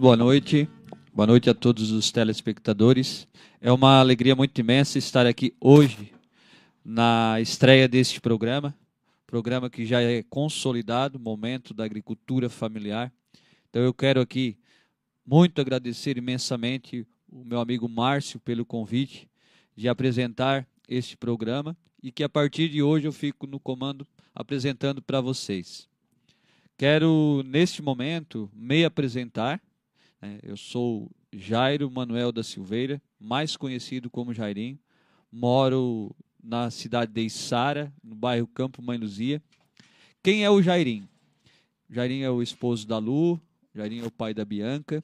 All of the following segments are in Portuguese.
Muito boa noite. Boa noite a todos os telespectadores. É uma alegria muito imensa estar aqui hoje na estreia deste programa, programa que já é consolidado, Momento da Agricultura Familiar. Então eu quero aqui muito agradecer imensamente o meu amigo Márcio pelo convite de apresentar este programa e que a partir de hoje eu fico no comando apresentando para vocês. Quero, neste momento, me apresentar. Né? Eu sou Jairo Manuel da Silveira, mais conhecido como Jairinho. Moro na cidade de Içara, no bairro Campo Mãe Luzia. Quem é o Jairinho? Jairinho é o esposo da Lu, Jairinho é o pai da Bianca.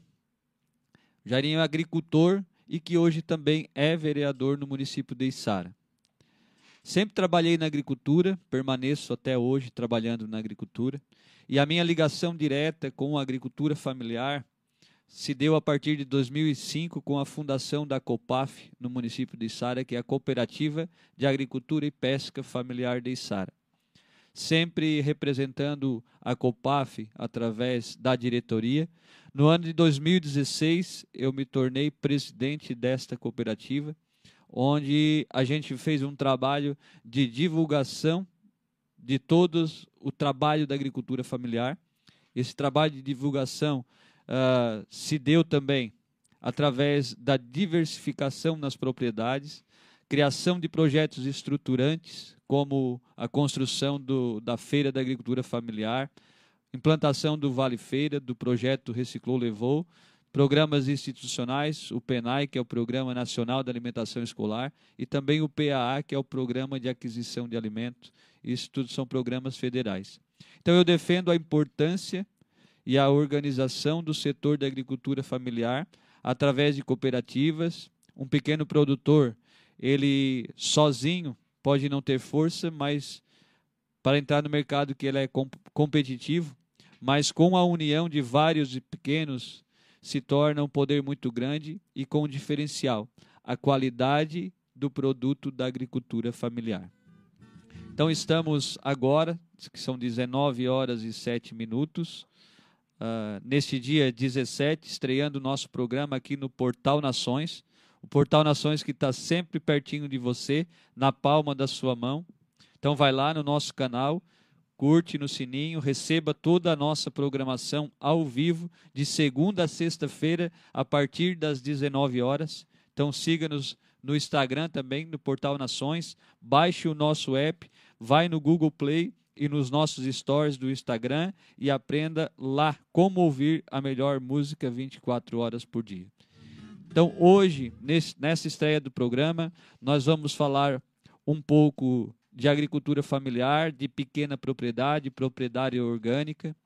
Jairinho é agricultor e que hoje também é vereador no município de Içara. Sempre trabalhei na agricultura, permaneço até hoje trabalhando na agricultura. E a minha ligação direta com a agricultura familiar se deu a partir de 2005 com a fundação da COPAF no município de Içara, que é a Cooperativa de Agricultura e Pesca Familiar de Içara. Sempre representando a COPAF através da diretoria. No ano de 2016, eu me tornei presidente desta cooperativa, onde a gente fez um trabalho de divulgação de todos o trabalho da agricultura familiar. Esse trabalho de divulgação uh, se deu também através da diversificação nas propriedades, criação de projetos estruturantes, como a construção do, da Feira da Agricultura Familiar, implantação do Vale Feira, do projeto Reciclou Levou, programas institucionais, o PENAI, que é o Programa Nacional de Alimentação Escolar, e também o PAA, que é o Programa de Aquisição de Alimentos. Isso tudo são programas federais. Então eu defendo a importância e a organização do setor da agricultura familiar através de cooperativas. Um pequeno produtor, ele sozinho pode não ter força, mas para entrar no mercado que ele é competitivo, mas com a união de vários pequenos se torna um poder muito grande e com um diferencial, a qualidade do produto da agricultura familiar. Então estamos agora, que são 19 horas e 7 minutos, uh, neste dia 17, estreando o nosso programa aqui no Portal Nações. O Portal Nações que está sempre pertinho de você, na palma da sua mão. Então vai lá no nosso canal, curte no sininho, receba toda a nossa programação ao vivo, de segunda a sexta-feira, a partir das 19 horas. Então siga-nos no Instagram também, no Portal Nações, baixe o nosso app, vai no Google Play e nos nossos stories do Instagram e aprenda lá como ouvir a melhor música 24 horas por dia. Então, hoje, nesse, nessa estreia do programa, nós vamos falar um pouco de agricultura familiar, de pequena propriedade, propriedade orgânica.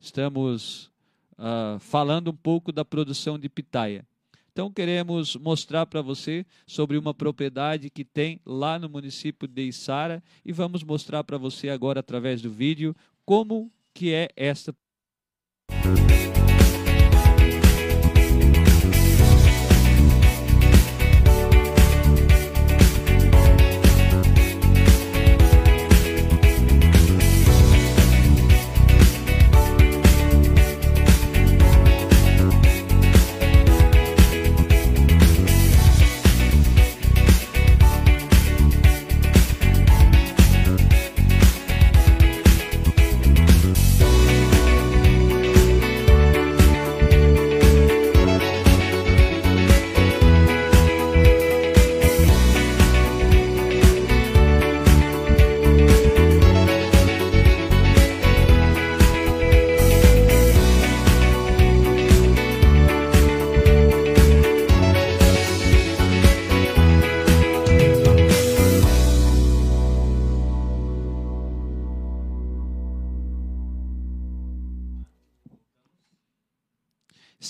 Estamos uh, falando um pouco da produção de pitaia. Então, queremos mostrar para você sobre uma propriedade que tem lá no município de Içara e vamos mostrar para você agora através do vídeo como que é esta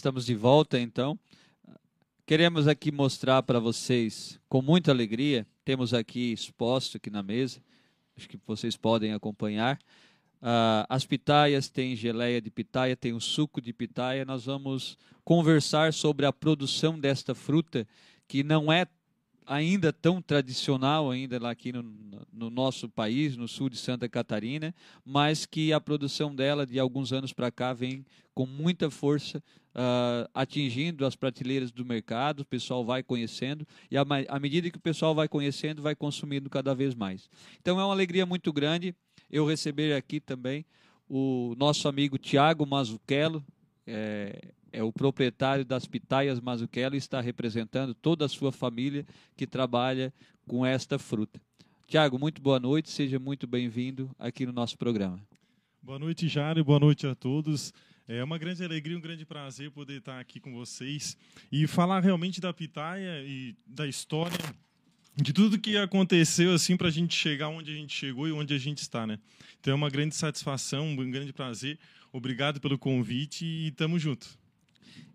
Estamos de volta então. Queremos aqui mostrar para vocês, com muita alegria, temos aqui exposto aqui na mesa, acho que vocês podem acompanhar. Uh, as pitaias, tem geleia de pitaia, tem o suco de pitaia. Nós vamos conversar sobre a produção desta fruta, que não é ainda tão tradicional ainda lá aqui no, no, nosso país, no sul de Santa Catarina, mas que a produção dela de alguns anos para cá vem com muita força uh, atingindo as prateleiras do mercado, o pessoal vai conhecendo e à medida que o pessoal vai conhecendo, vai consumindo cada vez mais. Então é uma alegria muito grande eu receber aqui também o nosso amigo Tiago Mazuchello, é, é o proprietário das Pitaias Mazzucchello e está representando toda a sua família que trabalha com esta fruta. Tiago, muito boa noite, seja muito bem-vindo aqui no nosso programa. Boa noite, Jário, boa noite a todos. É uma grande alegria, um grande prazer poder estar aqui com vocês e falar realmente da pitaia e da história de tudo que aconteceu assim para a gente chegar onde a gente chegou e onde a gente está, né? Então é uma grande satisfação, um grande prazer. Obrigado pelo convite e tamo junto.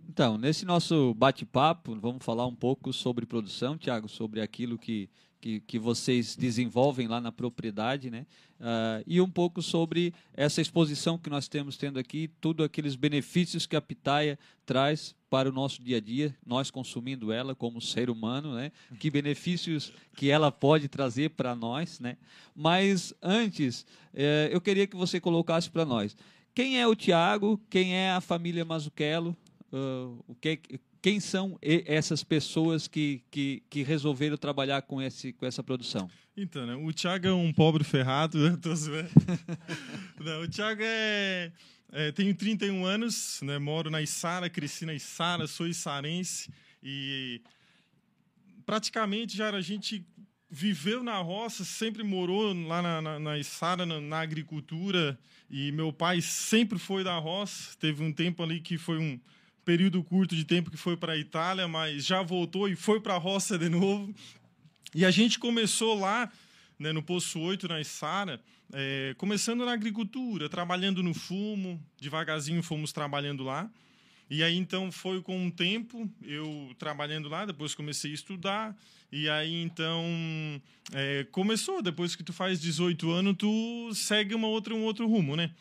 Então, nesse nosso bate-papo, vamos falar um pouco sobre produção, Tiago, sobre aquilo que, que, que vocês desenvolvem lá na propriedade, né? Uh, e um pouco sobre essa exposição que nós temos tendo aqui, tudo aqueles benefícios que a pitaia traz para o nosso dia a dia, nós consumindo ela como ser humano, né? Que benefícios que ela pode trazer para nós, né? Mas antes, eh, eu queria que você colocasse para nós quem é o Tiago, quem é a família Mazzucchello, uh, o que quem são essas pessoas que, que, que, resolveram trabalhar com, esse, com essa produção? Então, né, o Thiago é um pobre ferrado. Né? Não, o Thiago é, é, Tenho 31 anos, né, moro na Içara, cresci na Içara, sou içarense e praticamente já a gente viveu na roça, sempre morou lá na, na, na Içara, na, na agricultura e meu pai sempre foi da roça. Teve um tempo ali que foi um período curto de tempo que foi para a Itália, mas já voltou e foi para a roça de novo. E a gente começou lá, né, no Poço 8, naIssara, é, começando na agricultura, trabalhando no fumo, devagarzinho fomos trabalhando lá. E aí então foi com um tempo eu trabalhando lá, depois comecei a estudar e aí então é, começou depois que tu faz 18 anos tu segue uma outra um outro rumo, né?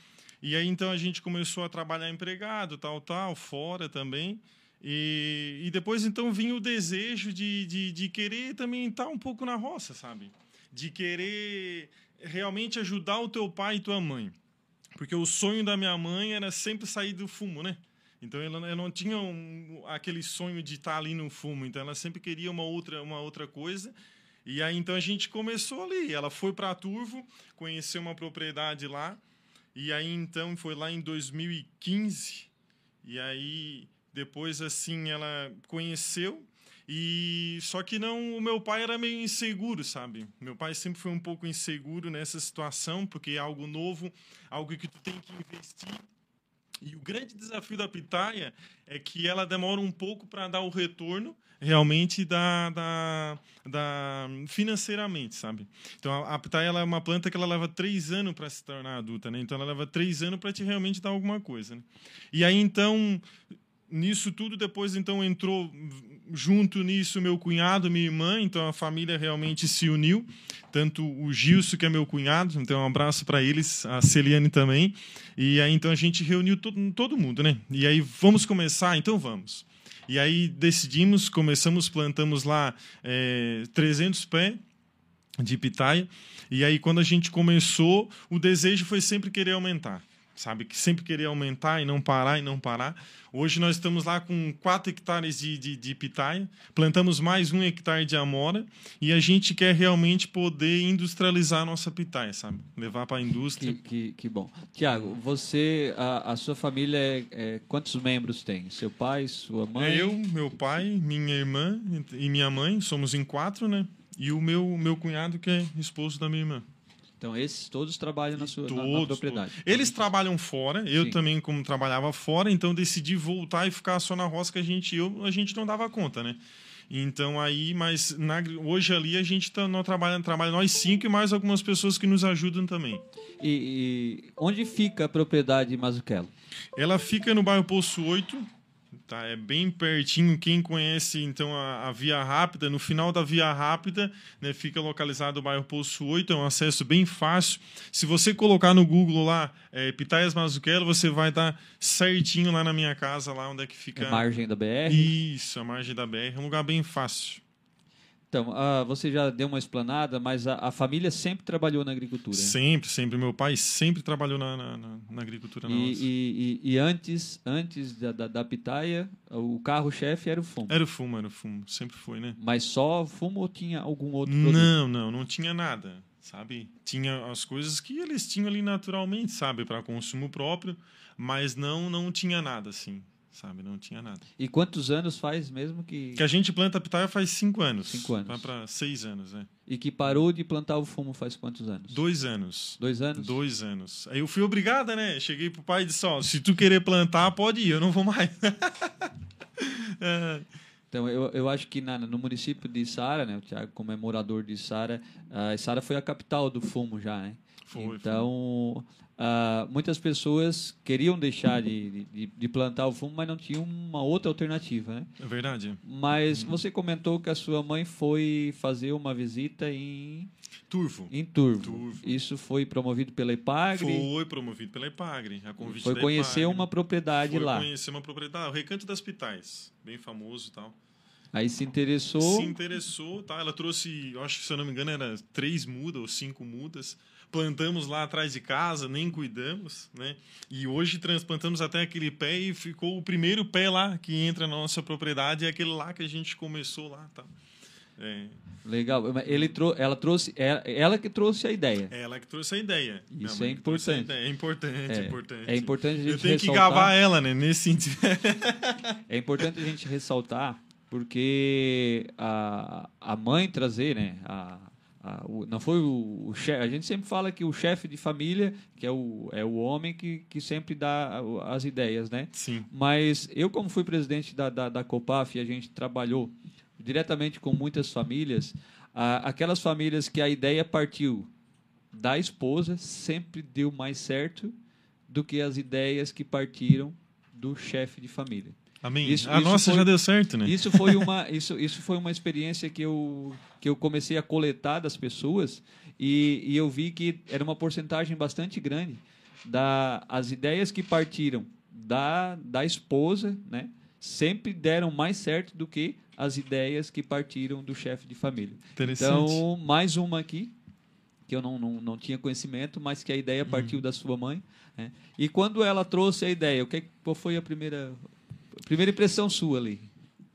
E aí então a gente começou a trabalhar empregado, tal, tal, fora também. E, e depois então vinha o desejo de, de, de querer também estar um pouco na roça, sabe? De querer realmente ajudar o teu pai e tua mãe. Porque o sonho da minha mãe era sempre sair do fumo, né? Então ela, ela não tinha um, aquele sonho de estar ali no fumo, então ela sempre queria uma outra, uma outra coisa. E aí então a gente começou ali. Ela foi para Turvo, conheceu uma propriedade lá e aí então foi lá em 2015. E aí depois assim ela conheceu e só que não, o meu pai era meio inseguro, sabe? Meu pai sempre foi um pouco inseguro nessa situação, porque é algo novo, algo que tu tem que investir. E o grande desafio da pitaia é que ela demora um pouco para dar o retorno realmente da, da, da, financeiramente, sabe? Então a, a é uma planta que ela leva três anos para se tornar adulta, né? Então ela leva três anos para te realmente dar alguma coisa. Né? E aí então nisso tudo depois então entrou junto nisso meu cunhado, minha irmã, então a família realmente se uniu, tanto o Gilson que é meu cunhado, então um abraço para eles, a Celiane também, e aí então a gente reuniu todo, todo mundo, né? E aí vamos começar, então vamos. E aí decidimos, começamos, plantamos lá é, 300 pés de pitaia, e aí quando a gente começou, o desejo foi sempre querer aumentar sabe? Que sempre querer aumentar e não parar e não parar. Hoje nós estamos lá com 4 hectares de, de, de pitaia, plantamos mais um hectare de amora e a gente quer realmente poder industrializar a nossa pitaia, sabe? Levar para a indústria. Que, que, que, bom. Tiago, você, a, a sua família, é, é, quantos membros tem? Seu pai, sua mãe? Eu, meu pai, minha irmã e minha mãe, somos em quatro, né? E o meu, meu cunhado, que é esposo da minha irmã. Então, esses todos trabalham na sua todos, na, na propriedade. Todos. Eles trabalham fora, eu Sim. também, como trabalhava fora, então decidi voltar e ficar só na roça que a gente, eu, a gente não dava conta, né? Então aí, mas na, hoje ali a gente tá, nós trabalha, trabalha nós cinco e mais algumas pessoas que nos ajudam também. E, e onde fica a propriedade Mazuquelo? Ela fica no bairro Poço 8, Tá? É bem pertinho. Quem conhece então a, a, Via Rápida, no final da Via Rápida, né, fica localizado o bairro Poço 8, é um acesso bem fácil. Se você colocar no Google lá, é, Pitaias Mazuquelo, você vai estar certinho lá na minha casa, lá onde é que fica. A margem da BR? Isso, a margem da BR. É um lugar bem fácil. Então, uh, você já deu uma explanada, mas a, a, família sempre trabalhou na agricultura. Né? Sempre, sempre. Meu pai sempre trabalhou na, na, na, na agricultura. E, e, e, e, antes, antes da, da, da pitaia, o carro-chefe era o fumo. Era o fumo, era o fumo. Sempre foi, né? Mas só fumo ou tinha algum outro produto? Não, não, não tinha nada, sabe? Tinha as coisas que eles tinham ali naturalmente, sabe? Para consumo próprio, mas não, não tinha nada, assim sabe? Não tinha nada. E quantos anos faz mesmo que... Que a gente planta pitaia faz cinco anos. Cinco anos. Vai para seis anos, né? E que parou de plantar o fumo faz quantos anos? Dois anos. Dois anos? Dois anos. Aí eu fui obrigada, né? Cheguei pro pai e disse, ó, se tu querer plantar, pode ir, eu não vou mais. é. Então, eu, eu acho que na, no município de Sara, né, o Tiago, como é morador de Sara, uh, Sara foi a capital do fumo já, né? Foi, então, foi. Uh, ah, muitas pessoas queriam deixar de, de, de plantar o fumo, mas não tinham uma outra alternativa, né? É verdade. Mas você comentou que a sua mãe foi fazer uma visita em, Turvo. em Turvo. Turvo. Isso foi promovido pela Ipagre. Foi promovido pela Ipagre. A convite Foi conhecer Ipagre. uma propriedade Foi lá. conhecer uma propriedade. O Recanto das Pitais. Bem famoso e tal. Aí se interessou. Se interessou, tá? Ela trouxe, eu acho que se eu não me engano, era três mudas ou cinco mudas. Plantamos lá atrás de casa, nem cuidamos, né? E hoje transplantamos até aquele pé e ficou o primeiro pé lá que entra na nossa propriedade, é aquele lá que a gente começou lá, tá? É, Legal. Ele trou ela trouxe, ela, ela que trouxe a ideia. é ela que trouxe a ideia. Isso é que a importante. É importante, É, importante. é importante a gente Eu tenho que ressaltar- gabar ela, né? Nesse sentido. É importante a gente ressaltar, porque a, a mãe trazer, né? A, a- o- não foi o, o chefe. A gente sempre fala que o chefe de família, que é o, é o homem que, que sempre dá as ideias, né? Sim. Mas eu, como fui presidente da, da, da Copaf, e a gente trabalhou diretamente com muitas famílias, a- aquelas famílias que a ideia partiu da esposa sempre deu mais certo do que as ideias que partiram do chefe de família. Amém. Isso- a isso nossa foi- já deu certo, né? Isso foi uma, isso, isso foi uma experiência que eu, que eu comecei a coletar das pessoas e, e eu vi que era uma porcentagem bastante grande da as ideias que partiram da, da esposa, né? Sempre deram mais certo do que as ideias que partiram do chefe de família. Então, mais uma aqui, que eu não, não, não tinha conhecimento, mas que a ideia partiu da sua mãe. né? E quando ela trouxe a ideia, o que, qual foi a primeira, primeira impressão sua ali?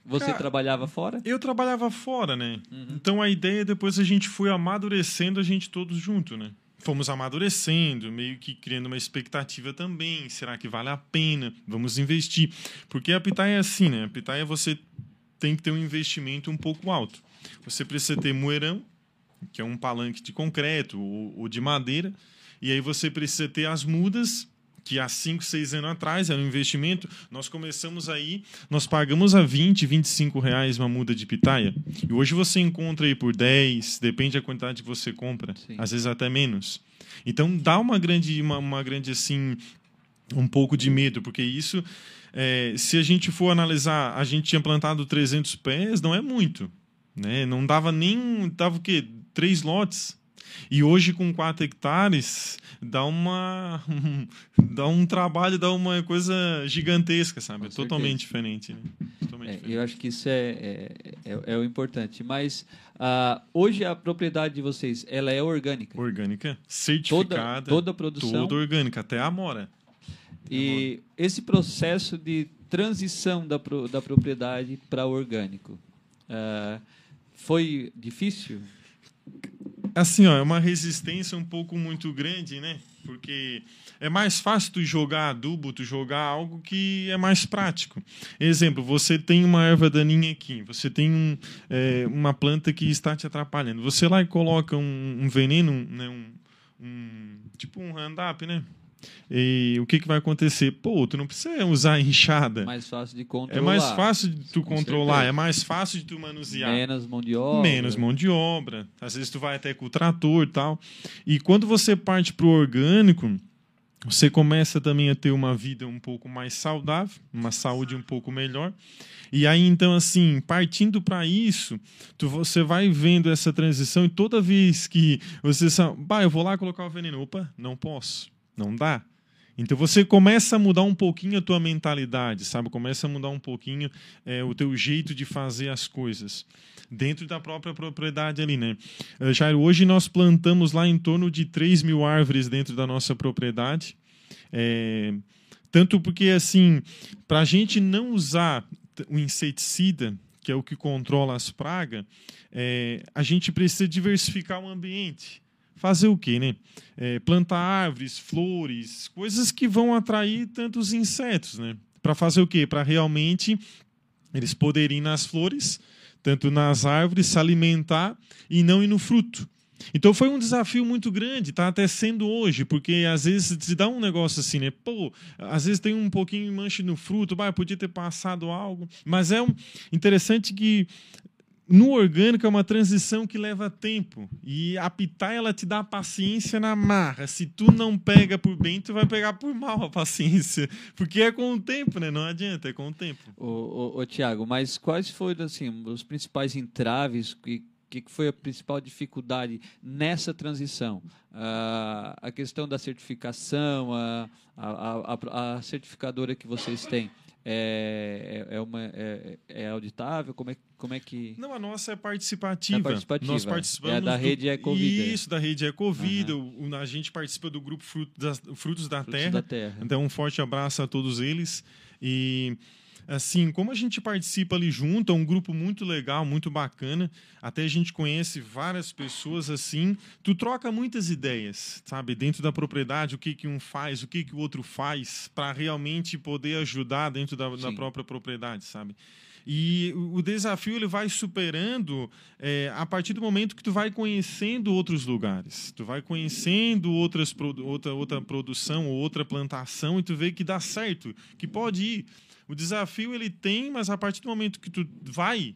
Você Cara, trabalhava fora? Eu trabalhava fora, né? Uhum. Então a ideia depois a gente foi amadurecendo a gente todos junto, né? Fomos amadurecendo, meio que criando uma expectativa também. Será que vale a pena? Vamos investir. Porque a pitaia é assim, né? A pitaia você tem que ter um investimento um pouco alto. Você precisa ter moerão, que é um palanque de concreto ou, ou de madeira, e aí você precisa ter as mudas, que há 5, 6 anos atrás era um investimento. Nós começamos aí, nós pagamos a 20, 25 reais uma muda de pitaia, e hoje você encontra aí por 10, depende da quantidade que você compra, Sim. às vezes até menos. Então dá uma grande, uma, uma grande assim, um pouco de medo, porque isso, é, se a gente for analisar, a gente tinha plantado 300 pés, não é muito. Né? Não dava nem. Dava o quê? Três lotes. E hoje, com 4 hectares, dá uma. dá um trabalho, dá uma coisa gigantesca, sabe? É totalmente diferente. Né? Totalmente É, diferente. eu acho que isso é, é, é, é o importante. Mas ah, hoje a propriedade de vocês, ela é orgânica. Orgânica, certificada. Toda, toda a produção. toda orgânica, até a amora. E esse processo de transição da, pro- da propriedade para orgânico ah, foi difícil? Assim, ó, é uma resistência um pouco muito grande, né? Porque é mais fácil tu jogar adubo, tu jogar algo que é mais prático. Exemplo, você tem uma erva daninha aqui, você tem um, é, uma planta que está te atrapalhando. Você lá e coloca um, um veneno, né? Um, um- tipo um Roundup, né? E o que, que vai acontecer? Pô, tu não precisa usar enxada. Mais fácil de controlar. é mais fácil de tu Com controlar, certeza. é mais fácil de tu manusear. Menos mão de obra. Menos mão de obra. Às vezes tu vai até com o trator e tal. E quando você parte para o orgânico, você começa também a ter uma vida um pouco mais saudável, uma saúde um pouco melhor. E aí, então, assim, partindo para isso, tu, você vai vendo essa transição e toda vez que você sabe, bah, eu vou lá colocar o veneno, opa, não posso, não dá. Então você começa a mudar um pouquinho a tua mentalidade, sabe? Começa a mudar um pouquinho é, o teu jeito de fazer as coisas dentro da própria propriedade ali, né? Eh, Jairo, hoje nós plantamos lá em torno de 3 mil árvores dentro da nossa propriedade. É, tanto porque, assim, para a gente não usar o inseticida, que é o que controla as pragas, é, a gente precisa diversificar o ambiente. Fazer o quê, né? É, plantar árvores, flores, coisas que vão atrair tantos insetos, né? Para fazer o quê? Para realmente eles poderem ir nas flores, tanto nas árvores, se alimentar e não ir no fruto. Então foi um desafio muito grande, tá até sendo hoje, porque às vezes se dá um negócio assim, né? Pô, às vezes tem um pouquinho de mancha no fruto, bah, podia ter passado algo, mas é um interessante que no orgânico é uma transição que leva tempo. E a pitaia ela te dá paciência na marra. Se tu não pega por bem, tu vai pegar por mal a paciência. Porque é com o tempo, né? Não adianta, é com o tempo. Ô, ô, ô Tiago, mas quais foram assim, os principais entraves que que foi a principal dificuldade nessa transição? Uh, a questão da certificação, a, a, a, a certificadora que vocês têm, é, é, é, uma, é, é, auditável? Como é, como é que. Não, a nossa é participativa. É participativa. Nós participamos. É da rede Ecovida. Isso, da rede Ecovida. Uhum. A gente participa do grupo Frutos da, Frutos da, Frutos Terra. da Terra. Então, um forte abraço a todos eles. E assim, como a gente participa ali junto, é um grupo muito legal, muito bacana. Até a gente conhece várias pessoas assim. Tu troca muitas ideias, sabe, dentro da propriedade, o que que um faz, o que que o outro faz, para realmente poder ajudar dentro da, da própria propriedade, sabe? E o desafio ele vai superando é, a partir do momento que tu vai conhecendo outros lugares. Tu vai conhecendo outras, outra, outra produção, outra plantação, e tu vê que dá certo, que pode ir. O desafio ele tem, mas a partir do momento que tu vai,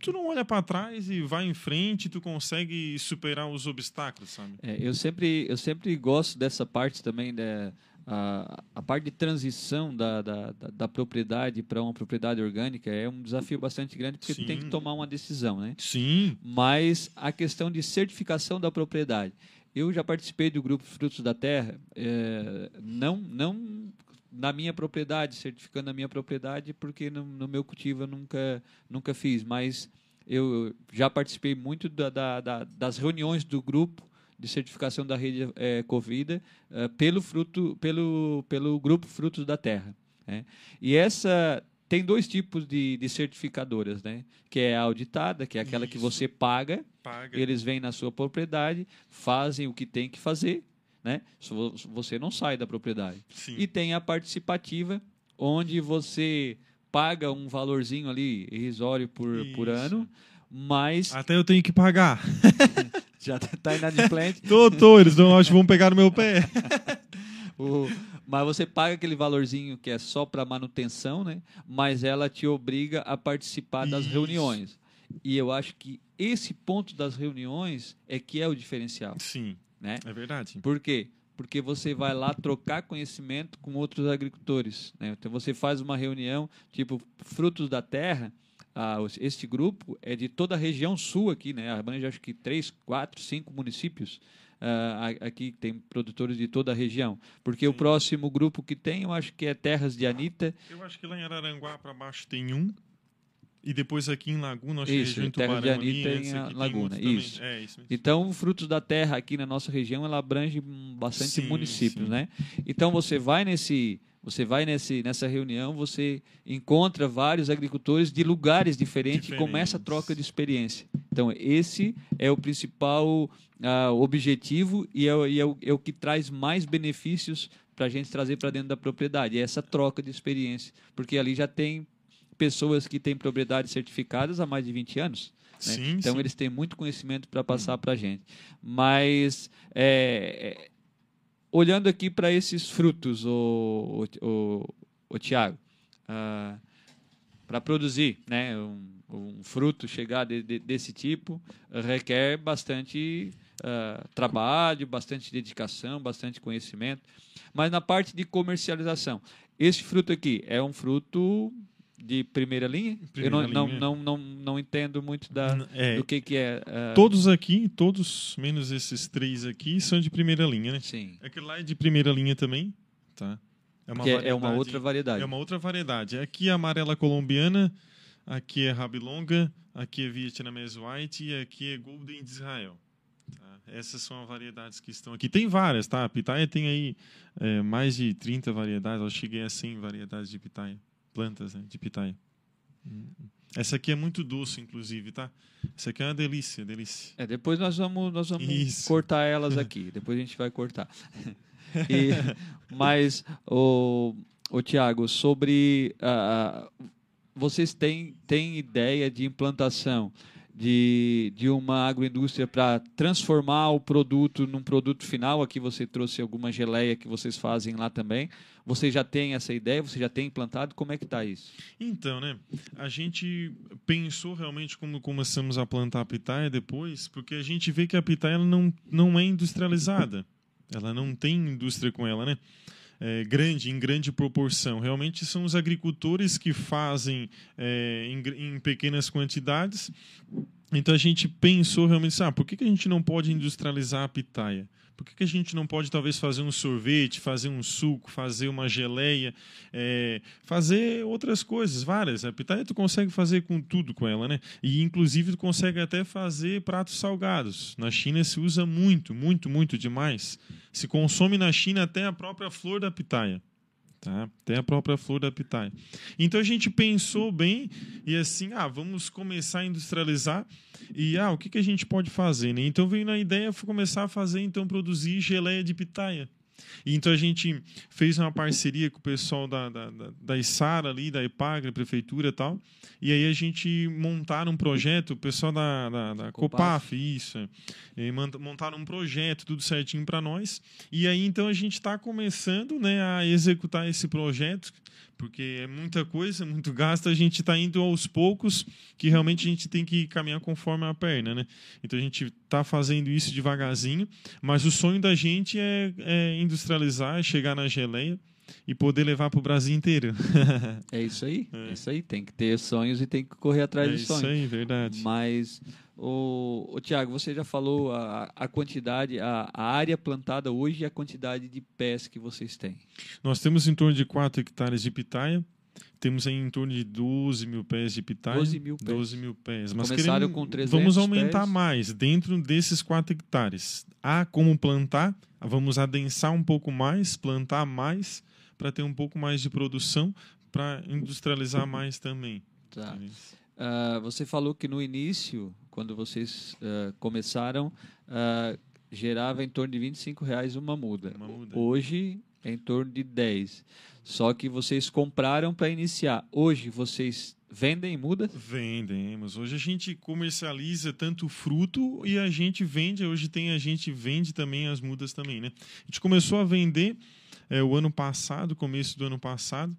tu não olha para trás e vai em frente, tu consegue superar os obstáculos, sabe? É, eu sempre eu sempre gosto dessa parte também da né? a, a parte de transição da, da, da, da propriedade para uma propriedade orgânica é um desafio bastante grande porque Sim. tu tem que tomar uma decisão, né? Sim. Mas a questão de certificação da propriedade. Eu já participei do grupo Frutos da Terra, é, não, não na minha propriedade, certificando a minha propriedade, porque no, no, meu cultivo eu nunca, nunca fiz, mas eu já participei muito da, da, da, das reuniões do grupo de certificação da rede é, Covida é, pelo, fruto, pelo, pelo grupo Frutos da Terra. Né? E essa tem dois tipos de, de certificadoras, né? que é a auditada, que é aquela Isso. que você paga, paga, eles vêm na sua propriedade, fazem o que tem que fazer, né? Você não sai da propriedade. Sim. E tem a participativa, onde você paga um valorzinho ali irrisório por, por ano, mas. Até eu tenho que pagar. Já está inadimplente. tô, tô, eles não acho que vão pegar no meu pé. o, mas você paga aquele valorzinho que é só para manutenção, né? Mas ela te obriga a participar das Isso. reuniões. E eu acho que esse ponto das reuniões é que é o diferencial. Sim. Né? É verdade. Por quê? Porque você vai lá trocar conhecimento com outros agricultores. Né? Então você faz uma reunião, tipo Frutos da Terra. Ah, este grupo é de toda a região sul aqui, né? Abrange acho que três, quatro, cinco municípios. Uh, aqui tem produtores de toda a região. Porque Sim. o próximo grupo que tem, eu acho que é Terras de Anitta. Eu acho que lá em Araranguá para baixo tem um. E depois aqui em Laguna, acho isso, que é Terra de Anitta em Laguna. Isso. É, isso então, frutos da terra aqui na nossa região, ela abrange bastante sim, municípios, sim. né? Então, você vai nesse você vai nesse, nessa reunião, você encontra vários agricultores de lugares diferentes, diferentes. e começa a troca de experiência. Então, esse é o principal uh, objetivo e, é, e é, o, é, o, que traz mais benefícios para a gente trazer para dentro da propriedade. É essa troca de experiência. Porque ali já tem pessoas que têm propriedades certificadas há mais de 20 anos. Né? Sim, então, sim. eles têm muito conhecimento para passar para a gente. Mas, é, é, olhando aqui para esses frutos, o, o, o, o Tiago, ah, para produzir né, um, um, fruto, chegar de, de, desse tipo, requer bastante uh, trabalho, bastante dedicação, bastante conhecimento. Mas na parte de comercialização, esse fruto aqui é um fruto de primeira linha? Primeira eu não, linha. Não, não, não, não entendo muito da, é, do que, que é. Uh... Todos aqui, todos, menos esses três aqui, são de primeira linha, né? Sim. Aquele lá é de primeira linha também, tá? É uma, é uma outra variedade. É uma outra variedade. Aqui é amarela colombiana, aqui é rabilonga, aqui é vietnamese white e aqui é golden de Israel. Tá? Essas são as variedades que estão aqui. Tem várias, tá? A pitaia tem aí é, mais de 30 variedades. Eu cheguei a 100 variedades de pitaia plantas né, de pitaia. Essa aqui é muito doce, inclusive, tá? Essa aqui é uma delícia, delícia. É, depois nós vamos, nós vamos cortar elas aqui. depois a gente vai cortar. E, mas, o, o Tiago, sobre. Uh, vocês têm, têm ideia de implantação de, de uma agroindústria para transformar o produto num produto final. Aqui você trouxe alguma geleia que vocês fazem lá também. Você já tem essa ideia? Você já tem implantado? Como é que está isso? Então, né? A gente pensou realmente como começamos a plantar a pitaia depois, porque a gente vê que a pitaia não, não é industrializada. Ela não tem indústria com ela, né? É, grande, em grande proporção. Realmente são os agricultores que fazem é, em, em, pequenas quantidades. Então a gente pensou realmente, ah, por que, que a gente não pode industrializar a pitaia? Por que, que a gente não pode, talvez, fazer um sorvete, fazer um suco, fazer uma geleia, é, fazer outras coisas, várias. A pitaia tu consegue fazer com tudo com ela, né? E, inclusive, tu consegue até fazer pratos salgados. Na China se usa muito, muito, muito demais. Se consome na China até a própria flor da pitaia. Tá? Até a própria flor da pitaia. Então a gente pensou bem e assim, ah, vamos começar a industrializar e ah, o que, que a gente pode fazer? Né? Então veio na ideia começar a fazer, então produzir geleia de pitaia. E então a gente fez uma parceria com o pessoal da, da, da, da Isara ali, da EPAGRE, prefeitura e tal. E aí a gente montaram um projeto, o pessoal da, da, da Copaf, Copaf isso. É, montaram um projeto, tudo certinho para nós. E aí então a gente está começando né, a executar esse projeto porque é muita coisa, muito gasto, a gente está indo aos poucos, que realmente a gente tem que caminhar conforme a perna, né? Então a gente está fazendo isso devagarzinho, mas o sonho da gente é, é industrializar, é chegar na geleia e poder levar para o Brasil inteiro. é isso aí, é. é. isso aí. Tem que ter sonhos e tem que correr atrás é dos sonhos. É isso aí, verdade. Mas o, o Tiago, você já falou a, a quantidade, a, a, área plantada hoje e a quantidade de pés que vocês têm. Nós temos em torno de 4 hectares de pitaia. Temos aí em torno de 12 mil pés de pitaia. 12 mil pés. 12 mil pés. Mas Começaram queremos, com 300 Vamos aumentar pés. mais dentro desses 4 hectares. Há como plantar, vamos adensar um pouco mais, plantar mais, para ter um pouco mais de produção, para industrializar mais também. Tá. Uh, você falou que no início quando vocês uh, começaram, uh, gerava em torno de 25 reais uma muda. uma muda. Hoje, é em torno de 10. Só que vocês compraram para iniciar. Hoje, vocês vendem mudas? Vendemos. Hoje a gente comercializa tanto fruto e a gente vende. Hoje tem a gente vende também as mudas também, né? A gente começou a vender é, o ano passado, começo do ano passado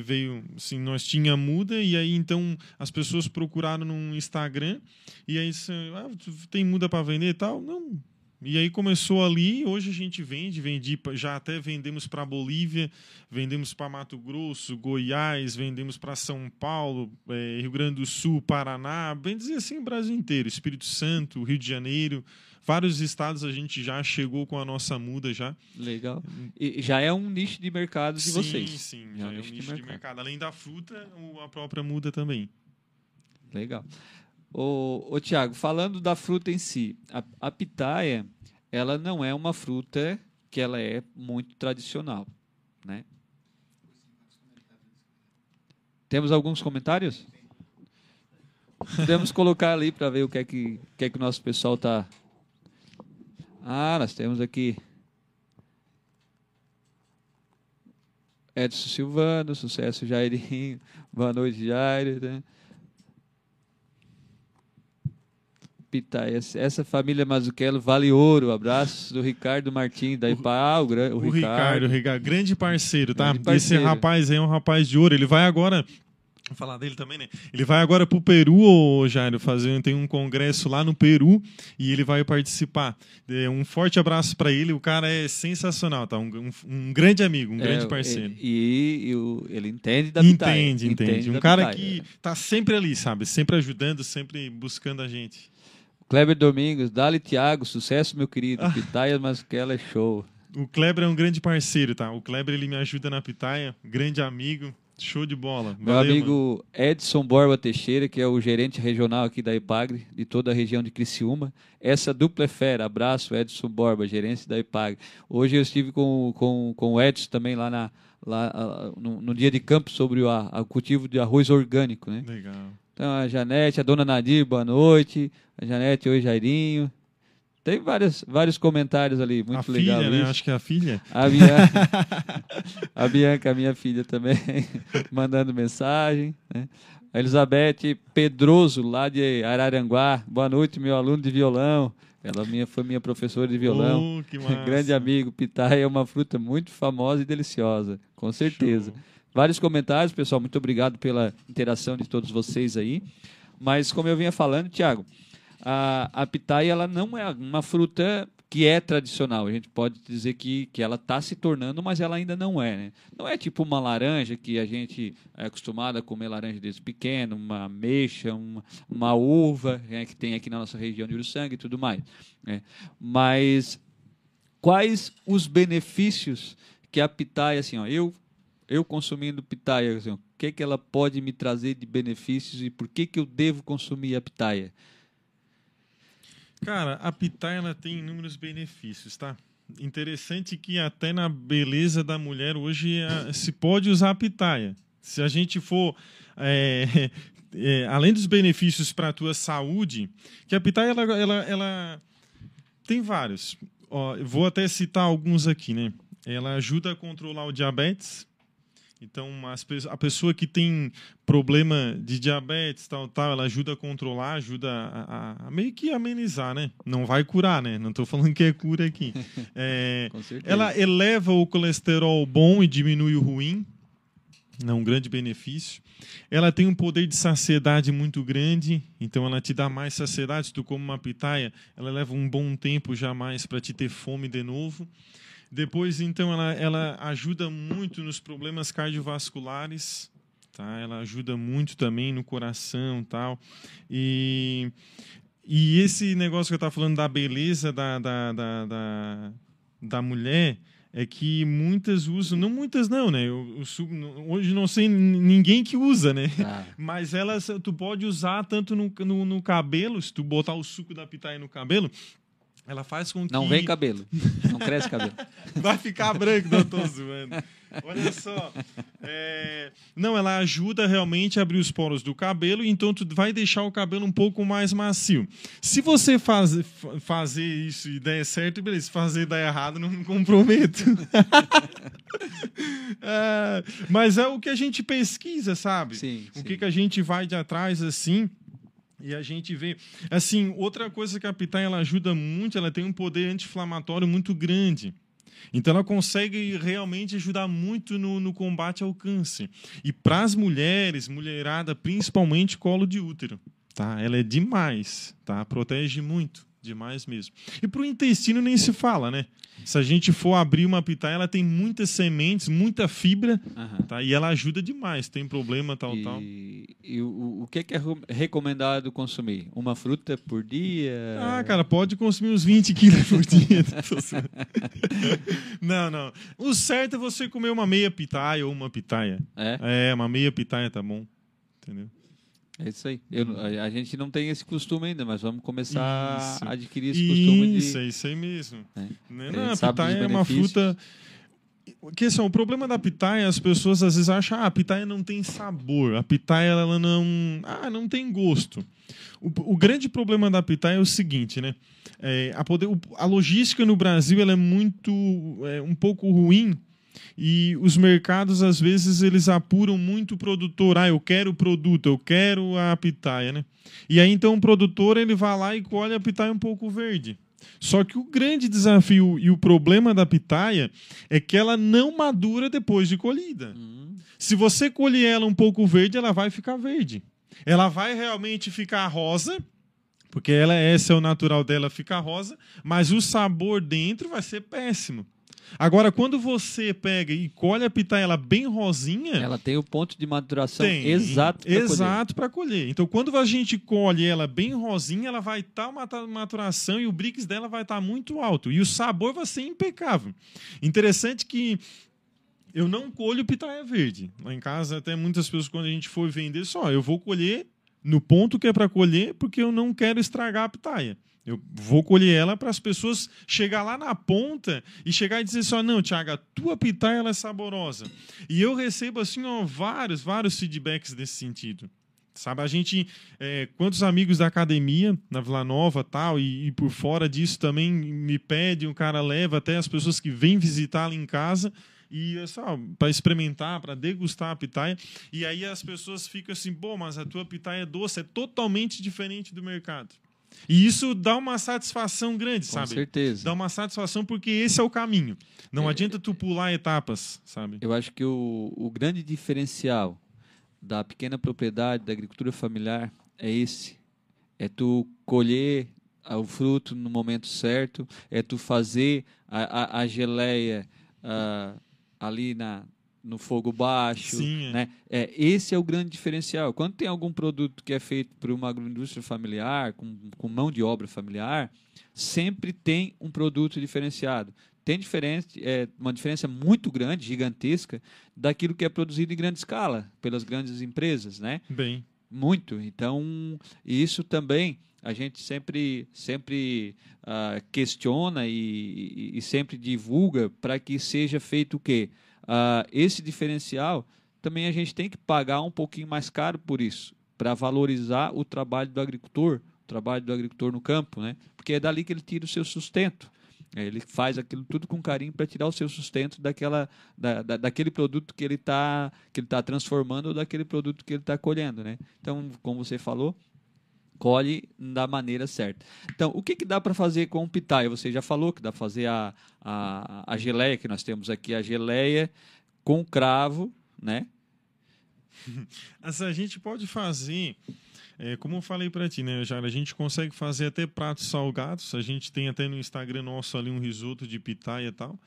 veio, assim, nós tinha muda e aí então as pessoas procuraram no Instagram e aí ah, tem muda para vender e tal? Não. E aí começou ali, hoje a gente vende, vendi, já até vendemos para Bolívia, vendemos para Mato Grosso, Goiás, vendemos para São Paulo, é, Rio Grande do Sul, Paraná, bem dizer assim, o Brasil inteiro, Espírito Santo, Rio de Janeiro, vários estados a gente já chegou com a nossa muda já. Legal. E já é um nicho de mercado de sim, vocês. Sim, sim. Já, já é um nicho, de, mercado. de mercado. Além da fruta, a própria muda também. Legal. Ô, ô Tiago, falando da fruta em si, a, a pitaia, ela não é uma fruta que ela é muito tradicional, né? Temos alguns comentários? Podemos colocar ali para ver o que é que, que, é que o nosso pessoal está ah, nós temos aqui Edson Silvano, sucesso Jairinho. Boa noite, Jair. Né? Pitaia. Essa família Mazuquelo vale ouro. Abraços do Ricardo Martins, da IPA. Ah, o, o, o Ricardo. Ricardo, grande parceiro, tá? Grande parceiro. Esse rapaz aí é um rapaz de ouro. Ele vai agora falar dele também, né? Ele vai agora para o Peru, ô Jairo, fazer tem um congresso lá no Peru e ele vai participar. É, um forte abraço para ele, o cara é sensacional, tá? Um, um, um grande amigo, um é, grande parceiro. Ele, e, e, ele entende da Entende, entende. entende um cara que tá sempre ali, sabe? Sempre ajudando, sempre buscando a gente. Kleber Domingos, Dali Thiago, sucesso, meu querido. Ah. Pitaia, mas que ela é show. O Kleber é um grande parceiro, tá? O Kleber ele me ajuda na pitaia, grande amigo, Show de bola. Meu Valeu, amigo mano. Edson Borba Teixeira, que é o gerente regional aqui da Ipagre, de toda a região de Criciúma. Essa dupla é fera. Abraço, Edson Borba, gerente da Ipagre. Hoje eu estive com, com, com o Edson também lá, na, lá no, no dia de campo sobre o, a, o cultivo de arroz orgânico. Né? Legal. Então, a Janete, a dona Nadir, boa noite. A Janete, oi, Jairinho. Tem vários, vários comentários ali, muito a legal. Filha, né? Acho que é a filha. A Bianca, a Bianca, minha filha também, mandando mensagem. Né? A Elizabeth Pedroso, lá de Araranguá. Boa noite, meu aluno de violão. Ela minha, foi minha professora de violão. Oh. Grande amigo. Pitaia é uma fruta muito famosa e deliciosa, com certeza. Show. Vários comentários, pessoal. Muito obrigado pela interação de todos vocês aí. Mas, como eu vinha falando, Tiago, a, a pitaia ela não é uma fruta que é tradicional. A gente pode dizer que, que ela está se tornando, mas ela ainda não é. Né? Não é tipo uma laranja que a gente é acostumado a comer laranja desde pequeno, uma ameixa, uma, uma uva né, que tem aqui na nossa região de Uruçanga e tudo mais. Né? Mas quais os benefícios que a pitaia, assim, ó, eu eu consumindo pitaia, assim, o que, que ela pode me trazer de benefícios e por que, que eu devo consumir a pitaia? Cara, a pitaia ela tem inúmeros benefícios, tá? Interessante que até na beleza da mulher hoje a, se pode usar a pitaia. Se a gente for é, é, além dos benefícios para a tua saúde, que a pitaia ela, ela, ela tem vários. Ó, vou até citar alguns aqui, né? Ela ajuda a controlar o diabetes, então, a pessoa que tem problema de diabetes, tal, tal, ela ajuda a controlar, ajuda a, a, a meio que amenizar, né? Não vai curar, né? Não estou falando que é cura aqui. É, ela eleva o colesterol bom e diminui o ruim, é um grande benefício. Ela tem um poder de saciedade muito grande, então ela te dá mais saciedade. Se tu come uma pitaia, ela leva um bom tempo jamais para te ter fome de novo. Depois, então, ela, ela ajuda muito nos problemas cardiovasculares, tá? Ela ajuda muito também no coração tal. E, e esse negócio que eu estava falando da beleza da, da, da, da, da mulher é que muitas usam, não muitas não, né? Eu, eu, hoje não sei ninguém que usa, né? Ah. Mas elas tu pode usar tanto no, no, no, cabelo, se tu botar o suco da pitaia no cabelo, ela faz com que. Não vem cabelo. Não cresce cabelo. Vai ficar branco, não tô zoando. Olha só. É... Não, ela ajuda realmente a abrir os poros do cabelo, então tu vai deixar o cabelo um pouco mais macio. Se você faz, fazer isso e der certo, beleza. Se fazer e dar errado, não me comprometo. é... Mas é o que a gente pesquisa, sabe? Sim, o sim. que, que a gente vai de atrás assim. E a gente vê, assim, outra coisa que a pitaia ela ajuda muito, ela tem um poder anti-inflamatório muito grande. Então ela consegue realmente ajudar muito no, no combate ao câncer. E para as mulheres, mulherada, principalmente colo de útero, tá? Ela é demais, tá? Protege muito. Demais mesmo. E para o intestino nem se fala, né? Se a gente for abrir uma pitaia, ela tem muitas sementes, muita fibra, Aham. tá? E ela ajuda demais. Tem problema, tal, tal. E, e o, o que, que é recomendado consumir? Uma fruta por dia? Ah, cara, pode consumir uns 20 quilos por dia. Zoando. não, não. O certo é você comer uma meia pitaia ou uma pitaia. É? É, uma meia pitaia tá bom. Entendeu? É isso aí. Eu- a, a gente não tem esse costume ainda, mas vamos começar Isso. a adquirir esse costume Isso, de. é isso aí mesmo. É. Né? A Não, a pitaia é uma fruta. Que assim, o problema da pitaia, as pessoas às vezes acham, ah, a pitaia não tem sabor, a pitaia ela não, ah, não tem gosto. O, o grande problema da pitaia é o seguinte, né? É, a, poder, a logística no Brasil ela é muito, é, um pouco ruim e os mercados às vezes eles apuram muito o produtor, ah, eu quero o produto, eu quero a pitaia, né? E aí então o produtor ele vai lá e colhe a pitaia um pouco verde. Só que o grande desafio e o problema da pitaia é que ela não madura depois de colhida. Hum, Se você colher ela um pouco verde, ela vai ficar verde. Ela vai realmente ficar rosa, porque ela esse é o natural dela ficar rosa, mas o sabor dentro vai ser péssimo. Agora, quando você pega e colhe a pitaia ela bem rosinha, Ela tem o ponto de maturação tem. exato. colher. Exato para colher. Então, quando a gente colhe ela bem rosinha, ela vai estar uma ta- maturação e o brix dela vai estar muito alto. E o sabor vai ser impecável. Interessante que eu não colho pitaia verde. Lá em casa, até muitas pessoas, quando a gente for vender, só eu vou colher no ponto que é para colher, porque eu não quero estragar a pitaia. Eu vou colher ela para as pessoas chegar lá na ponta e chegar e dizer só, não, Thiago, a tua pitaia ela é saborosa. E eu recebo assim, ó, vários, vários feedbacks nesse sentido. Sabe, a gente, é, quantos amigos da academia na Vila Nova tal, e, e por fora disso também me pedem, o cara leva até as pessoas que vêm visitar lá em casa e é para experimentar, para degustar a pitaia. E aí as pessoas ficam assim, pô, mas a tua pitaia doce é totalmente diferente do mercado. E isso dá uma satisfação grande, Com sabe? certeza. Dá uma satisfação porque esse é o caminho. Não É. adianta tu pular etapas, sabe? Eu acho que o, o grande diferencial da pequena propriedade, da agricultura familiar, é esse. É tu colher ah, o fruto no momento certo, é tu fazer a, a, a geleia ah, ali na, no fogo baixo. Sim, é. né? É, esse é o grande diferencial. Quando tem algum produto que é feito por uma agroindústria familiar, com, com mão de obra familiar, sempre tem um produto diferenciado. Tem diferença, é, uma diferença muito grande, gigantesca, daquilo que é produzido em grande escala pelas grandes empresas, né? Bem, Muito. Então, isso também a gente sempre, sempre ah, questiona e, e- e sempre divulga para que seja feito o quê? Ah, esse diferencial também a gente tem que pagar um pouquinho mais caro por isso, para valorizar o trabalho do agricultor, o trabalho do agricultor no campo, né? Porque é dali que ele tira o seu sustento. É, Ele faz aquilo tudo com carinho para tirar o seu sustento daquela, da, da- daquele produto que ele está tá transformando ou daquele produto que ele está colhendo, né? Então, como você falou, colhe da maneira certa. Então, o que, que dá para fazer com o pitaia? Você já falou que dá para fazer a, a, a geleia que nós temos aqui, a geleia com cravo, né? A gente pode fazer, é, como eu falei para ti, né, Jara? A gente consegue fazer até pratos salgados. A gente tem até no Instagram nosso ali um risoto de pitaia e tal.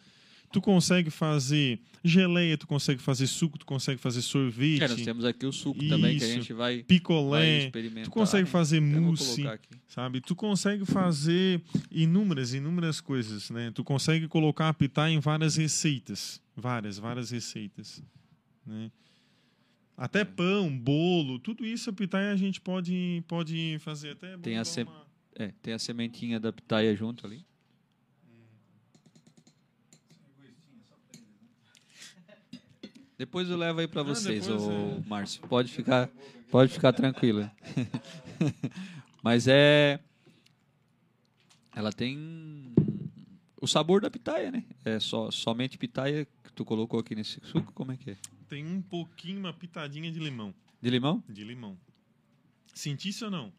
Tu consegue fazer geleia, tu consegue fazer suco, tu consegue fazer sorvete, É, nós temos aqui o suco também que a Isso. gente vai, vai picolé, experimentar. tu consegue fazer mousse, sabe? Tu consegue fazer inúmeras, inúmeras coisas, né? Tu consegue colocar a pitaia em várias receitas, várias, várias receitas, né? Até pão, bolo, tudo isso a pitaia a gente pode pode fazer até é Tem a sem- uma- É, tem a sementinha da pitaia junto ali. Depois eu levo aí para Ah, vocês, depois ô é. Márcio. Pode ficar, pode ficar tranquilo. Mas é ela tem o sabor da pitaia, né? É só somente pitaia que tu colocou aqui nesse suco, como é que é? tem um pouquinho uma pitadinha de limão, De limão? de limão. Sentisse ou não?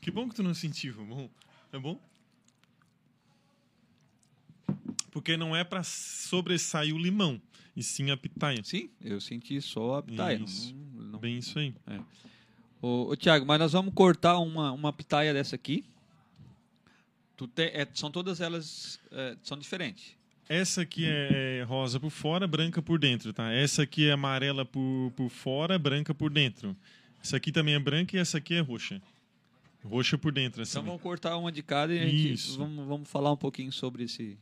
Que bom que tu não sentiu, bom? É bom? Porque não é para sobressair o limão, e sim a pitaia. Sim, eu senti só a pitaia. não- Isso. não- Bem isso aí. Ô, ô Tiago, mas nós vamos cortar uma, uma pitaia dessa aqui. Te- é, são todas elas é, são diferentes. Essa aqui é rosa por fora, branca por dentro, tá? Essa aqui é amarela por, por fora, branca por dentro. Essa aqui também é branca e essa aqui é roxa. Roxa por dentro, assim. Então vamos cortar uma de cada e a gente vamos, vamos falar um pouquinho sobre esse.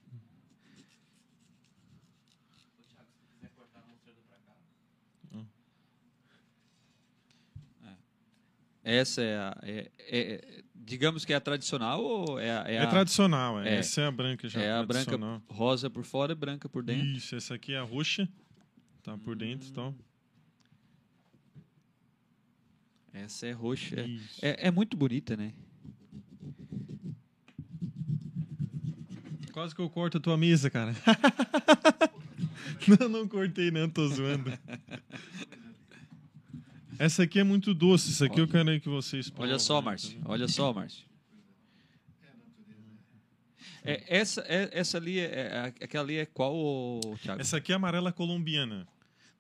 É. Essa é a. é- é- digamos que é a tradicional ou é a. É, a- tradicional, é. é. essa é a branca já é a branca rosa por fora e branca por dentro. Isso, essa aqui é a roxa. Tá por dentro, então. Essa é roxa. É, é muito bonita, né? Quase que eu corto a tua mesa, cara. não, não cortei, não, tô zoando. Essa aqui é muito doce, isso aqui eu quero que vocês Olha só, provem. Márcio. Olha só, Márcio. É, essa, é, essa ali, é, é- aquela ali é qual, Thiago? Essa aqui é amarela colombiana.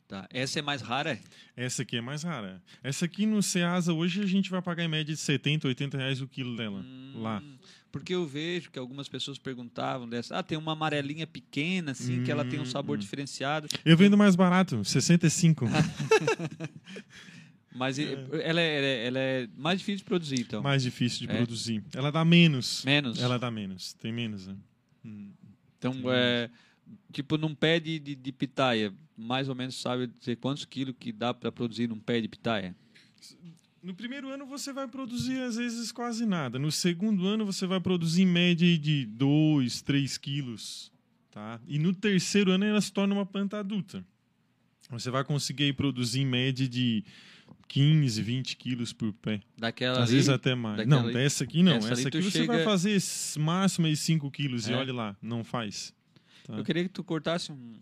Tá. Essa é mais rara? Essa aqui é mais rara. Essa aqui no Ceasa, hoje a gente vai pagar em média de 70, 80 reais o quilo dela. Lá. Hum, Porque eu vejo que algumas pessoas perguntavam dessa. Ah, tem uma amarelinha pequena, assim, que ela tem um sabor Hum, hum. diferenciado. Eu vendo mais barato, 65. Mas ela, é, ela é- ela é mais difícil de produzir, então. mais difícil de É. produzir. Ela dá menos. Menos. Ela dá menos. Tem menos, né? Então, é, tipo, num pé de, de, de pitaia, mais ou menos sabe dizer quantos quilos que dá para produzir num pé de pitaia? No primeiro ano você vai produzir, às vezes, quase nada. No segundo ano você vai produzir em média de 2, 3 quilos. Tá? E no terceiro ano ela se torna uma planta adulta. Você vai conseguir produzir em média de 15, 20 quilos por pé. Daquela Às ali, vezes até mais. Não, ali- dessa aqui não. essa Essa, aqui você chega- vai fazer máximo aí 5 quilos e É. olha lá, não faz. Tá? Eu queria que tu cortasse um,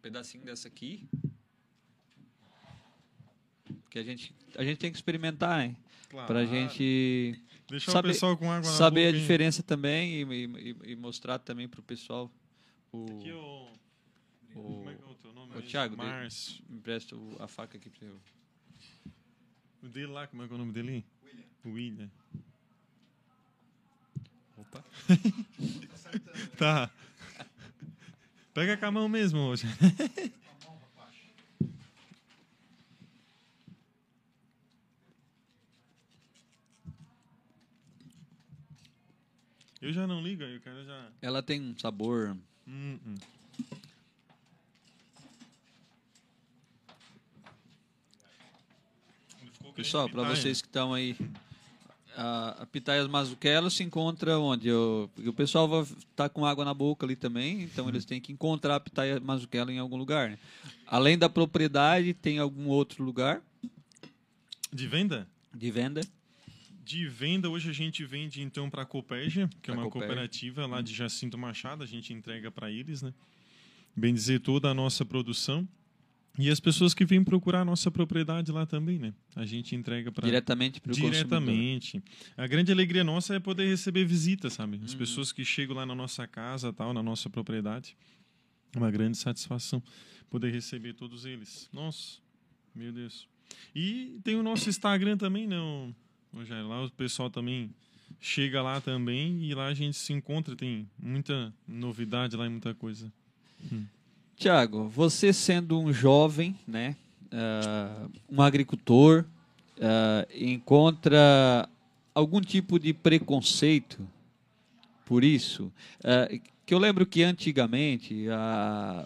pedacinho dessa aqui. Que a gente, a gente tem que experimentar, hein? Claro. Pra gente Deixar saber- o pessoal com água na saber a boca, hein? diferença também e, e- e mostrar também pro pessoal. O, Aqui, o... o, Como é que é o teu nome? Mesmo? Thiago, Márcio. empresta o- a faca aqui pra eu. O dele lá, como é que é o nome dele? William. William. Opa. tá. Pega com a mão mesmo hoje. Eu já não ligo, aí o cara já. Ela tem um sabor. Hum, hum. Pessoal, para vocês que estão aí, a, a Pitaias Mazuquelo se encontra onde? Eu, porque o pessoal vai estar com água na boca ali também, então eles têm que encontrar a Pitaia Mazuquelo em algum lugar. né? Além da propriedade, tem algum outro lugar De venda? de venda? De venda, hoje a gente vende então para a Copérgia, que é Pra uma Copérgia. cooperativa lá de Jacinto Machado, a gente entrega para eles, né? Bem dizer, toda a nossa produção. E as pessoas que vêm procurar a nossa propriedade lá também, né? A gente entrega para Diretamente para o consumidor. diretamente. A grande alegria nossa é poder receber visitas, sabe? Uhum. As pessoas que chegam lá na nossa casa, tal, na nossa propriedade. Uma grande satisfação poder receber todos eles. Nossa, meu Deus. E tem o nosso Instagram também, não, Rogério? Lá o pessoal também chega lá também e lá a gente se encontra, tem muita novidade lá e muita coisa. Tiago, você sendo um jovem, né, ah, um agricultor, ah, encontra algum tipo de preconceito por isso? Ah, que eu lembro que antigamente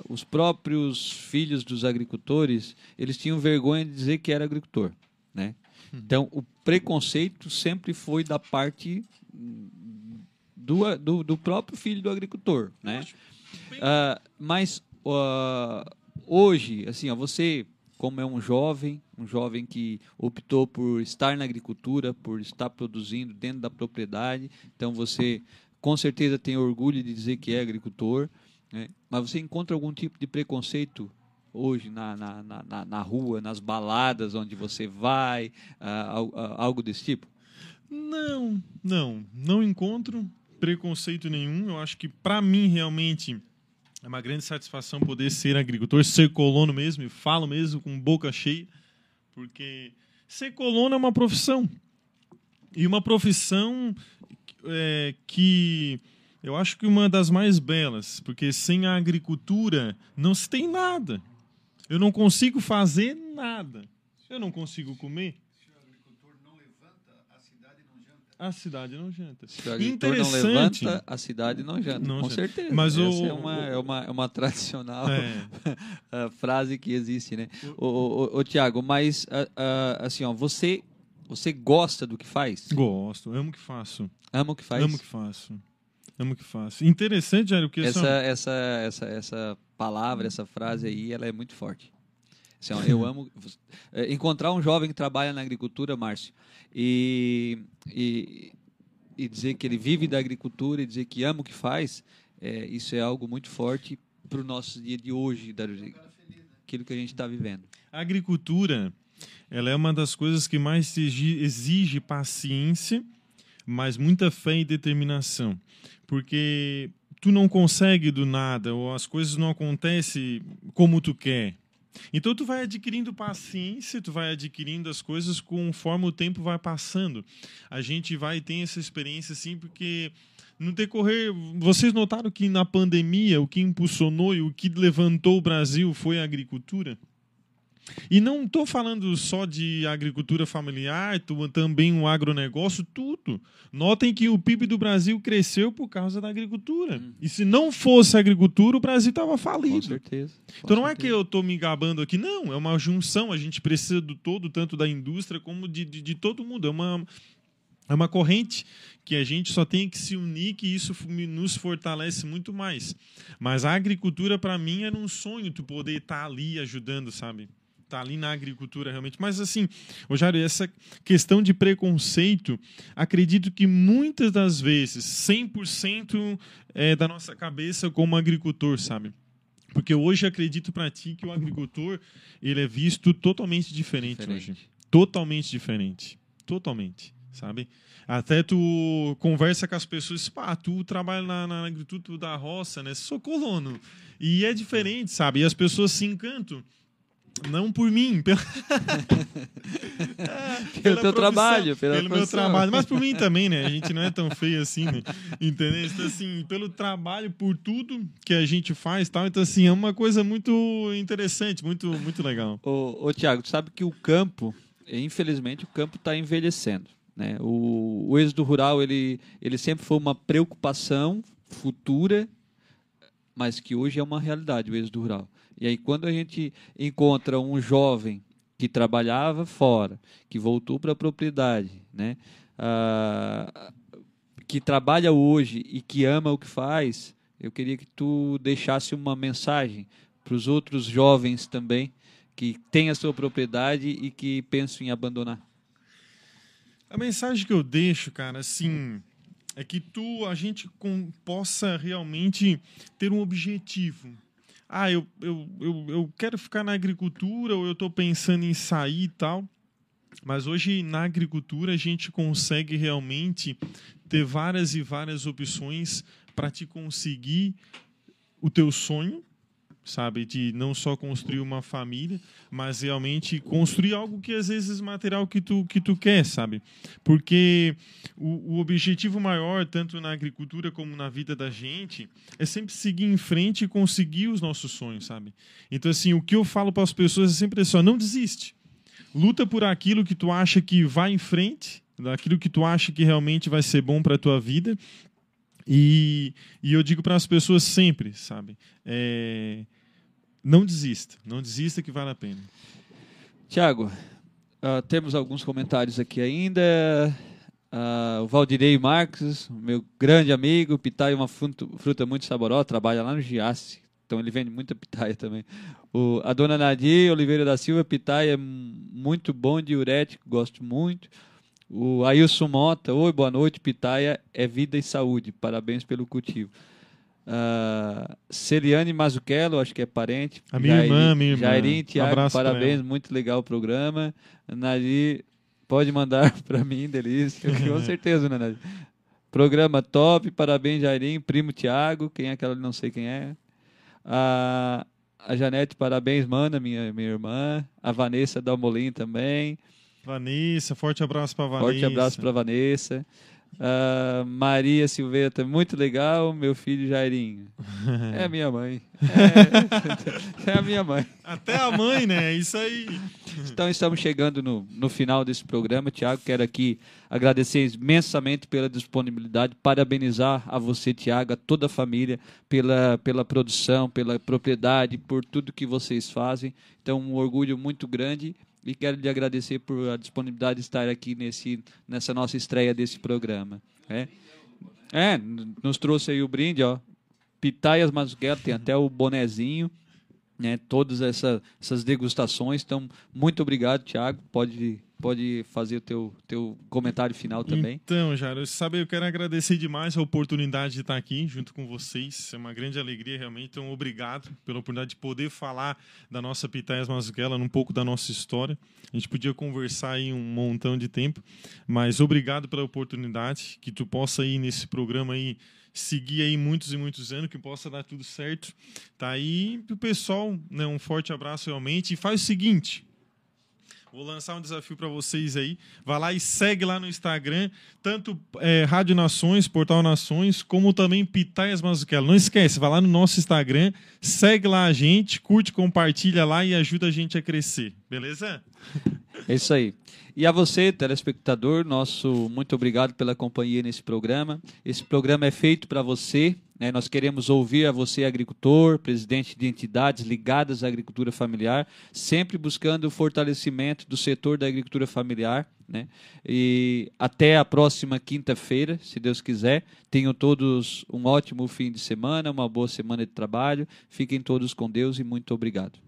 os próprios filhos dos agricultores eles tinham vergonha de dizer que era agricultor, né? Então o preconceito sempre foi da parte hum, do, do, do próprio filho do agricultor, né? Ah, mas ah, hoje, assim, ó, você, como é um jovem, um jovem que optou por estar na agricultura, por estar produzindo dentro da propriedade, então você com certeza tem orgulho de dizer que é agricultor, né? mas você encontra algum tipo de preconceito hoje na, na, na, na- rua, nas baladas onde você vai, al- ah, algo desse tipo? Não, não, não encontro preconceito nenhum. Eu acho que para mim realmente é uma grande satisfação poder ser agricultor, ser colono mesmo, e falo mesmo com boca cheia, porque ser colono é uma profissão. E uma profissão é, que eu acho que uma das mais belas, porque sem a agricultura não se tem nada. Eu não consigo fazer nada. Eu não consigo comer. A cidade não janta. Se o agricultor não Interessante. levanta, a cidade não janta. Não com janta. certeza. Mas Essa o- é, uma, é, uma, é uma tradicional É. frase que existe, né? Ô, ô, ô, ô, Tiago, mas ah, ah, assim, ó, você, você gosta do que faz? Gosto, amo o que faço. Ama o que faz? Amo o que faço. Amo o que faço. Interessante, Jairo, porque essa, só- essa, essa, essa palavra, essa frase aí, ela é muito forte. Assim, ó, eu amo. é, Encontrar um jovem que trabalha na agricultura, Márcio, e, e, e dizer que ele vive da agricultura e dizer que ama o que faz, é, isso é algo muito forte para o nosso dia de hoje, da, aquilo que a gente está vivendo. a agricultura ela é uma das coisas que mais exige, exige paciência, mas muita fé e determinação. Porque tu não consegue do nada, ou as coisas não acontecem como tu quer. Então tu vai adquirindo paciência, tu vai adquirindo as coisas conforme o tempo vai passando. A gente vai ter essa experiência assim porque no decorrer, vocês notaram que na pandemia o que impulsionou e o que levantou o Brasil foi a agricultura? E não estou falando só de agricultura familiar, também o agronegócio, tudo. Notem que o PIB do Brasil cresceu por causa da agricultura. E se não fosse a agricultura, o Brasil estava Com falido. certeza. com Então não é que certeza. eu estou me gabando aqui, não. É uma junção. A gente precisa do todo, tanto da indústria como de, de, de todo mundo. É uma, é uma corrente que a gente só tem que se unir, que isso nos fortalece muito mais. Mas a agricultura, para mim, era um sonho tu poder estar ali ajudando, sabe? Estar ali na agricultura realmente. Mas assim, Rogério, essa questão de preconceito, acredito que muitas das vezes, 100% é da nossa cabeça como agricultor, sabe? Porque hoje acredito para ti que o agricultor ele é visto totalmente diferente, Diferente. hoje. Totalmente diferente. Totalmente, sabe? Até tu conversa com as pessoas, pá, tu trabalha na, na agricultura da roça, né? Sou colono. E é diferente, sabe? E as pessoas se encantam. Não por mim, pela... É, pela teu profissão, trabalho, pelo meu profissão. trabalho, mas por mim também, né? A gente não é tão feio assim, né? Entendeu? Então, assim, pelo trabalho, por tudo que a gente faz tal. Então, assim, é uma coisa muito interessante, muito, muito legal. Ô, ô Tiago, tu sabe que o campo, infelizmente, o campo está envelhecendo. Né? O, o êxodo rural, ele, ele sempre foi uma preocupação futura, mas que hoje é uma realidade, o êxodo rural. E aí, quando a gente encontra um jovem que trabalhava fora, que voltou para a propriedade, né? Ah, que trabalha hoje e que ama o que faz, eu queria que tu deixasse uma mensagem para os outros jovens também que têm a sua propriedade e que pensam em abandonar. A mensagem que eu deixo, cara, assim, é que tu, a gente com- possa realmente ter um objetivo. Ah, eu, eu, eu, eu quero ficar na agricultura ou eu estou pensando em sair e tal. Mas hoje na agricultura a gente consegue realmente ter várias e várias opções para te conseguir o teu sonho, sabe, de não só construir uma família, mas realmente construir algo que às vezes material que tu que tu quer, sabe? Porque o, o objetivo maior, tanto na agricultura como na vida da gente, é sempre seguir em frente e conseguir os nossos sonhos, sabe? Então assim, o que eu falo para as pessoas é sempre assim, ó, não desiste. Luta por aquilo que tu acha que vai em frente, daquilo que tu acha que realmente vai ser bom para a tua vida. E, e eu digo para as pessoas sempre, sabe? É, não desista, não desista que vale a pena. Tiago, ah, temos alguns comentários aqui ainda. Ah, o Valdirei Marques, meu grande amigo, pitaia é uma fruta, fruta muito saborosa, trabalha lá no Giasse, então ele vende muita pitaia também. O, a dona Nadir Oliveira da Silva, pitaia é muito bom, diurético, gosto muito. O Ailson Mota, oi, boa noite, pitaia é vida e saúde, parabéns pelo cultivo. Uh, Celiane Mazuchello, acho que é parente. A minha irmã, minha irmã. Tiago, Abraço pra parabéns, muito legal o programa. Nadir, pode mandar para mim, delícia. Com certeza, né, Nadir? Programa top, parabéns, Jairim. Primo Tiago, quem é aquela, não sei quem é. A, a Janete, parabéns, mana, minha, minha irmã. A Vanessa Dalmolin também. Vanessa, forte abraço para Vanessa. Forte abraço para Vanessa. Ah, Maria Silveira, tá muito legal. Meu filho Jairinho. É a minha mãe. É, é a minha mãe. Até a mãe, né? Isso aí. Então estamos chegando no, no final desse programa. Tiago, quero aqui agradecer imensamente pela disponibilidade, parabenizar a você, Tiago, a toda a família, pela, pela produção, pela propriedade, por tudo que vocês fazem. Então, um orgulho muito grande e quero lhe agradecer por a disponibilidade de estar aqui nesse, nessa nossa estreia desse programa. É, é nos trouxe aí o brinde, ó. Pitaias Mazuquela, tem até o bonezinho, né? Todas essa, essas degustações. Então, muito obrigado, Thiago. Pode, pode fazer o teu, teu comentário final também. Então, Jairo, sabe, eu quero agradecer demais a oportunidade de estar aqui junto com vocês. É uma grande alegria, realmente. Então, obrigado pela oportunidade de poder falar da nossa Pitaias Mazuquela, um pouco da nossa história. A gente podia conversar aí um montão de tempo, mas obrigado pela oportunidade, que tu possa ir nesse programa aí seguir aí muitos e muitos anos, que possa dar tudo certo. Tá aí pro pessoal, né, um forte abraço realmente e faz o seguinte, Vou lançar um desafio para vocês aí. Vai lá e segue lá no Instagram, tanto é, Rádio Nações, Portal Nações, como também Pitaias Mazuquela. Não esquece, vai lá no nosso Instagram, segue lá a gente, curte, compartilha lá e ajuda a gente a crescer. Beleza? É isso aí. E a você, telespectador, nosso muito obrigado pela companhia nesse programa. Esse programa é feito para você. Né? Nós queremos ouvir a você, agricultor, presidente de entidades ligadas à agricultura familiar, sempre buscando o fortalecimento do setor da agricultura familiar. Né? E até a próxima quinta-feira, se Deus quiser. Tenham todos um ótimo fim de semana, uma boa semana de trabalho. Fiquem todos com Deus e muito obrigado.